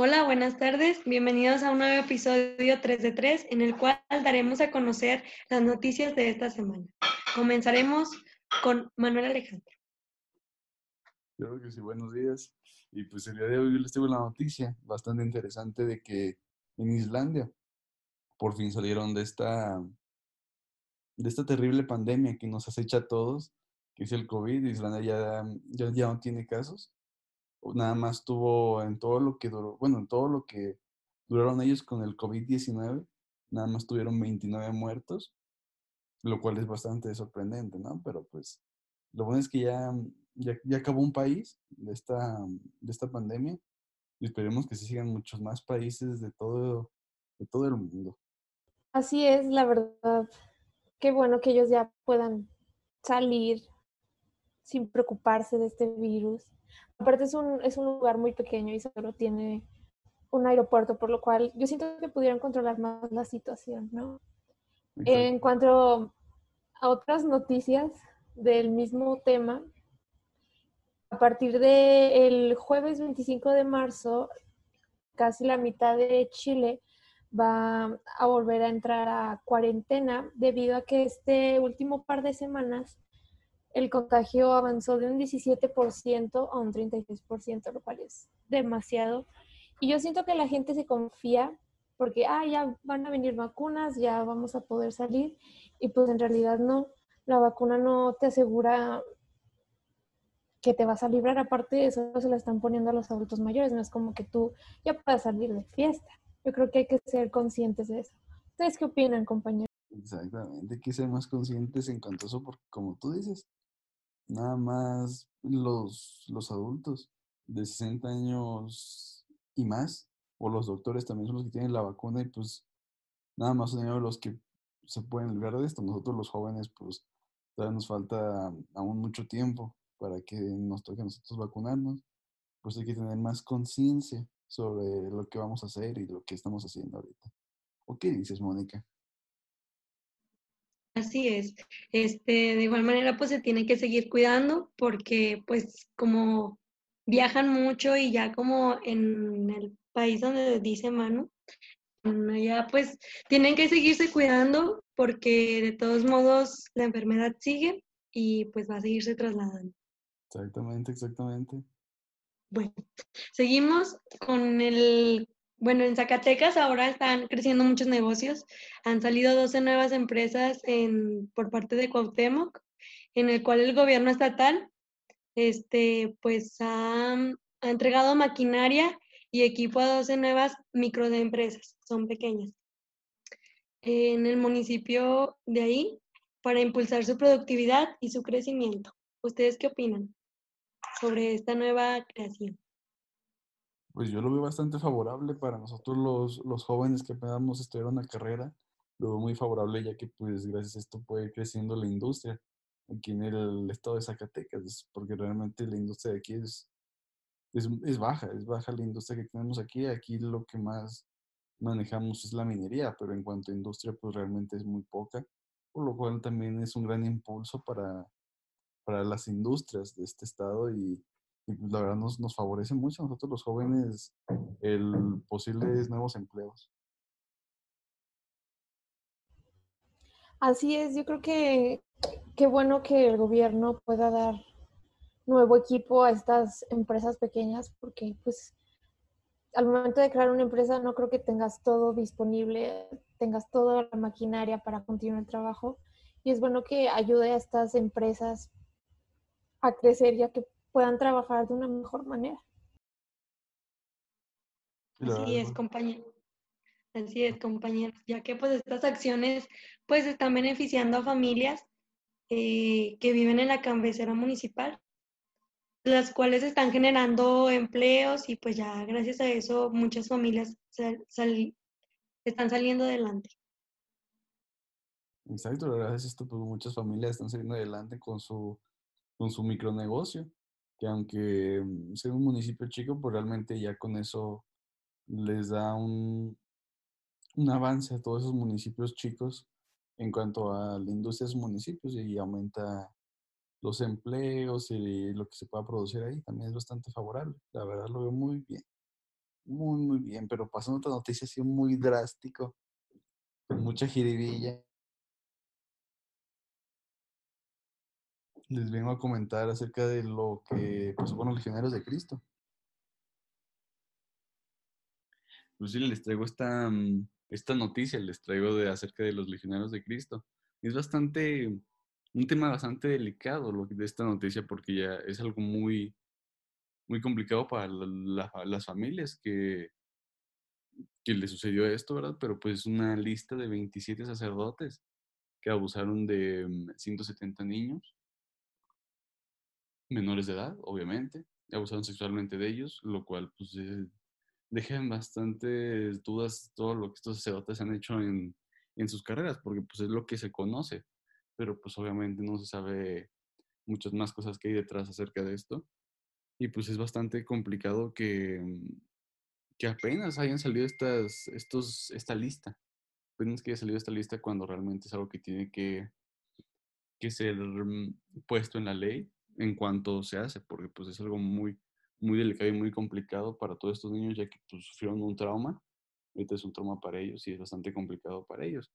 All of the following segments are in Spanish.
Hola, buenas tardes. Bienvenidos a un nuevo episodio 3 de 3 en el cual daremos a conocer las noticias de esta semana. Comenzaremos con Manuel Alejandro. Yo que sí, buenos días. Y pues el día de hoy les tengo la noticia bastante interesante de que en Islandia por fin salieron de esta, de esta terrible pandemia que nos acecha a todos, que es el COVID. Islandia ya, ya, ya no tiene casos nada más tuvo en todo lo que duró, bueno, en todo lo que duraron ellos con el COVID-19, nada más tuvieron 29 muertos, lo cual es bastante sorprendente, ¿no? Pero pues lo bueno es que ya, ya, acabó un país de esta, de esta pandemia y esperemos que se sigan muchos más países de todo, de todo el mundo. Así es, la verdad. Qué bueno que ellos ya puedan salir sin preocuparse de este virus Aparte es un, es un lugar muy pequeño y solo tiene un aeropuerto, por lo cual yo siento que pudieran controlar más la situación, ¿no? En cuanto a otras noticias del mismo tema, a partir del jueves 25 de marzo, casi la mitad de Chile va a volver a entrar a cuarentena debido a que este último par de semanas el contagio avanzó de un 17% a un 36%, lo cual es demasiado. Y yo siento que la gente se confía porque, ah, ya van a venir vacunas, ya vamos a poder salir. Y pues en realidad no, la vacuna no te asegura que te vas a librar. Aparte de eso, se la están poniendo a los adultos mayores. No es como que tú ya puedas salir de fiesta. Yo creo que hay que ser conscientes de eso. ¿Ustedes qué opinan, compañeros? Exactamente, hay que ser más conscientes en cuanto a eso, porque como tú dices, nada más los, los adultos de 60 años y más, o los doctores también son los que tienen la vacuna y pues nada más son ellos los que se pueden librar de esto. Nosotros los jóvenes pues todavía nos falta aún mucho tiempo para que nos toque a nosotros vacunarnos. Pues hay que tener más conciencia sobre lo que vamos a hacer y lo que estamos haciendo ahorita. ¿O qué dices, Mónica? Así es. Este, de igual manera, pues se tiene que seguir cuidando porque, pues, como viajan mucho y ya como en el país donde dice Manu, allá pues tienen que seguirse cuidando porque de todos modos la enfermedad sigue y pues va a seguirse trasladando. Exactamente, exactamente. Bueno, seguimos con el bueno, en Zacatecas ahora están creciendo muchos negocios. Han salido 12 nuevas empresas en, por parte de Cuauhtémoc, en el cual el gobierno estatal este, pues ha, ha entregado maquinaria y equipo a 12 nuevas microempresas, son pequeñas, en el municipio de ahí para impulsar su productividad y su crecimiento. ¿Ustedes qué opinan sobre esta nueva creación? Pues yo lo veo bastante favorable para nosotros los, los jóvenes que apenas estudiar una carrera. Lo veo muy favorable ya que pues gracias a esto puede ir creciendo la industria aquí en el estado de Zacatecas, porque realmente la industria de aquí es, es, es, baja, es baja la industria que tenemos aquí. Aquí lo que más manejamos es la minería, pero en cuanto a industria pues realmente es muy poca, por lo cual también es un gran impulso para, para las industrias de este estado y la verdad nos, nos favorece mucho a nosotros los jóvenes el posibles nuevos empleos. Así es, yo creo que qué bueno que el gobierno pueda dar nuevo equipo a estas empresas pequeñas porque pues al momento de crear una empresa no creo que tengas todo disponible, tengas toda la maquinaria para continuar el trabajo y es bueno que ayude a estas empresas a crecer ya que puedan trabajar de una mejor manera. Así es, compañero. Así es, compañeros, ya que pues estas acciones pues están beneficiando a familias eh, que viven en la cabecera municipal, las cuales están generando empleos y pues ya gracias a eso muchas familias están saliendo adelante. Exacto, gracias a esto pues muchas familias están saliendo adelante con su, con su micronegocio que aunque mm, sea un municipio chico, pues realmente ya con eso les da un, avance a todos esos municipios chicos en cuanto a la industria de esos municipios y aumenta los empleos y lo que se pueda producir ahí también es bastante favorable. La verdad lo veo muy bien. muy, muy bien, pero pasó otra noticia así muy drástico, con mucha jiribilla. Les vengo a comentar acerca de lo que pasó con los legionarios de Cristo. Pues les traigo esta, mm, esta noticia, les traigo de acerca de los legionarios de Cristo. Es bastante, un tema bastante delicado de esta noticia porque ya es algo muy, muy complicado para las familias que, que le sucedió esto, ¿verdad? Pero pues una lista de 27 sacerdotes que abusaron de 170 mm, niños, menores de edad, obviamente, abusaron sexualmente de ellos, lo cual pues eh, deja en bastantes dudas todo lo que estos sacerdotes han hecho en, en sus carreras, porque pues es lo que se conoce, pero pues obviamente no se sabe muchas más cosas que hay detrás acerca de esto. Y pues es bastante complicado que, mm, que apenas hayan salido estas, estos, esta lista. Apenas que haya salido esta lista cuando realmente es algo que tiene que, que ser mm, puesto en la ley en cuanto se hace, porque pues es algo muy, muy delicado y muy complicado para todos estos niños ya que pues, sufrieron un trauma. Ahorita es un trauma para ellos y es bastante complicado para ellos.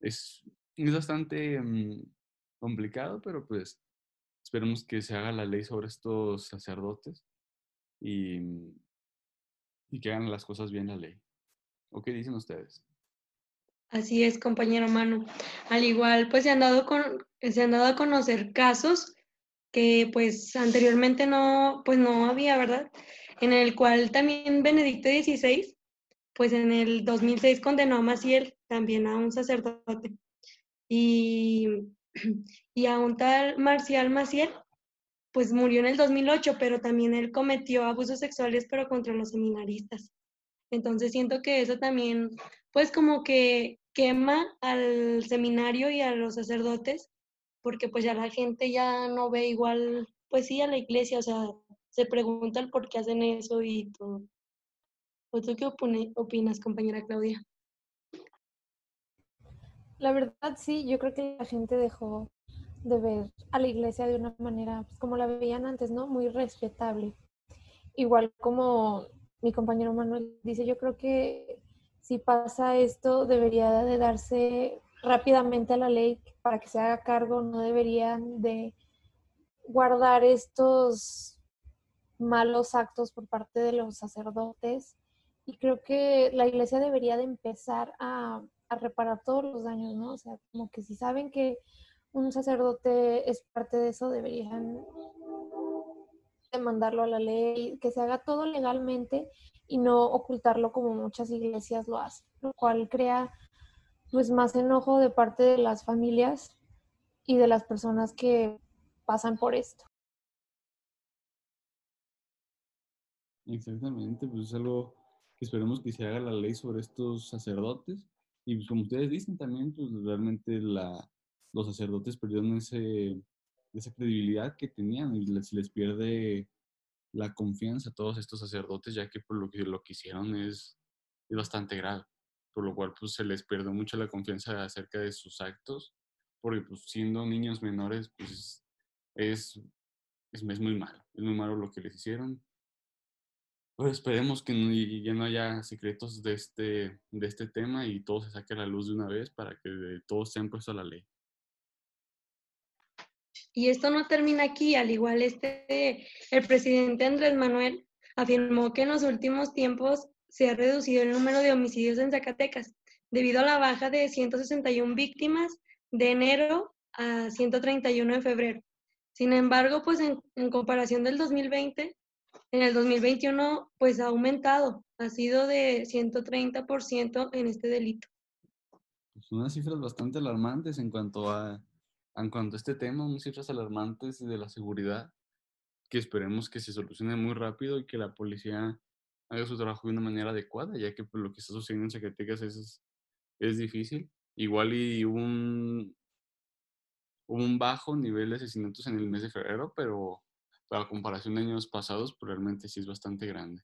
Es, es bastante mm, complicado, pero pues Esperemos que se haga la ley sobre estos sacerdotes y, y que hagan las cosas bien la ley. ¿O qué dicen ustedes? Así es, compañero Manu. Al igual, pues se han dado, con, se han dado a conocer casos que pues anteriormente no, pues no había, ¿verdad? En el cual también Benedicto XVI, pues en el 2006 condenó a Maciel, también a un sacerdote. Y y a un tal Marcial Maciel, pues murió en el 2008, pero también él cometió abusos sexuales, pero contra los seminaristas. Entonces siento que eso también, pues como que quema al seminario y a los sacerdotes, porque pues ya la gente ya no ve igual, pues sí, a la iglesia, o sea, se preguntan por qué hacen eso y todo. ¿O tú qué opinas, compañera Claudia? La verdad, sí, yo creo que la gente dejó de ver a la iglesia de una manera, pues, como la veían antes, ¿no? Muy respetable. Igual como mi compañero Manuel dice, yo creo que si pasa esto, debería de darse rápidamente a la ley para que se haga cargo, no deberían de guardar estos malos actos por parte de los sacerdotes. Y creo que la iglesia debería de empezar a a reparar todos los daños, ¿no? O sea, como que si saben que un sacerdote es parte de eso, deberían demandarlo a la ley, que se haga todo legalmente y no ocultarlo como muchas iglesias lo hacen, lo cual crea pues más enojo de parte de las familias y de las personas que pasan por esto. Exactamente, pues es algo que esperemos que se haga la ley sobre estos sacerdotes y pues, como ustedes dicen también, pues realmente la, los sacerdotes perdieron ese, esa credibilidad que tenían y les, les pierde la confianza a todos estos sacerdotes, ya que por lo que, lo que hicieron es, es bastante grave, por lo cual pues se les pierde mucho la confianza acerca de sus actos, porque pues siendo niños menores pues es, es, es muy malo, es muy malo lo que les hicieron pues esperemos que ya no haya secretos de este, de este tema y todo se saque a la luz de una vez para que todos sean puestos a la ley. Y esto no termina aquí, al igual este, el presidente Andrés Manuel afirmó que en los últimos tiempos se ha reducido el número de homicidios en Zacatecas debido a la baja de 161 víctimas de enero a 131 en febrero. Sin embargo, pues en, en comparación del 2020, en el 2021, pues ha aumentado, ha sido de 130% en este delito. Son unas cifras bastante alarmantes en cuanto a, en cuanto a este tema, unas cifras alarmantes de la seguridad que esperemos que se solucione muy rápido y que la policía haga su trabajo de una manera adecuada, ya que pues, lo que está sucediendo en Zacatecas es, es difícil. Igual y un, un bajo nivel de asesinatos en el mes de febrero, pero para comparación de años pasados, pues, realmente sí es bastante grande.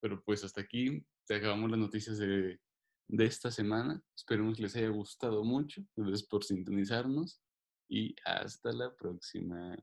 Pero pues hasta aquí te acabamos las noticias de, de esta semana. Esperemos que les haya gustado mucho. Gracias por sintonizarnos y hasta la próxima.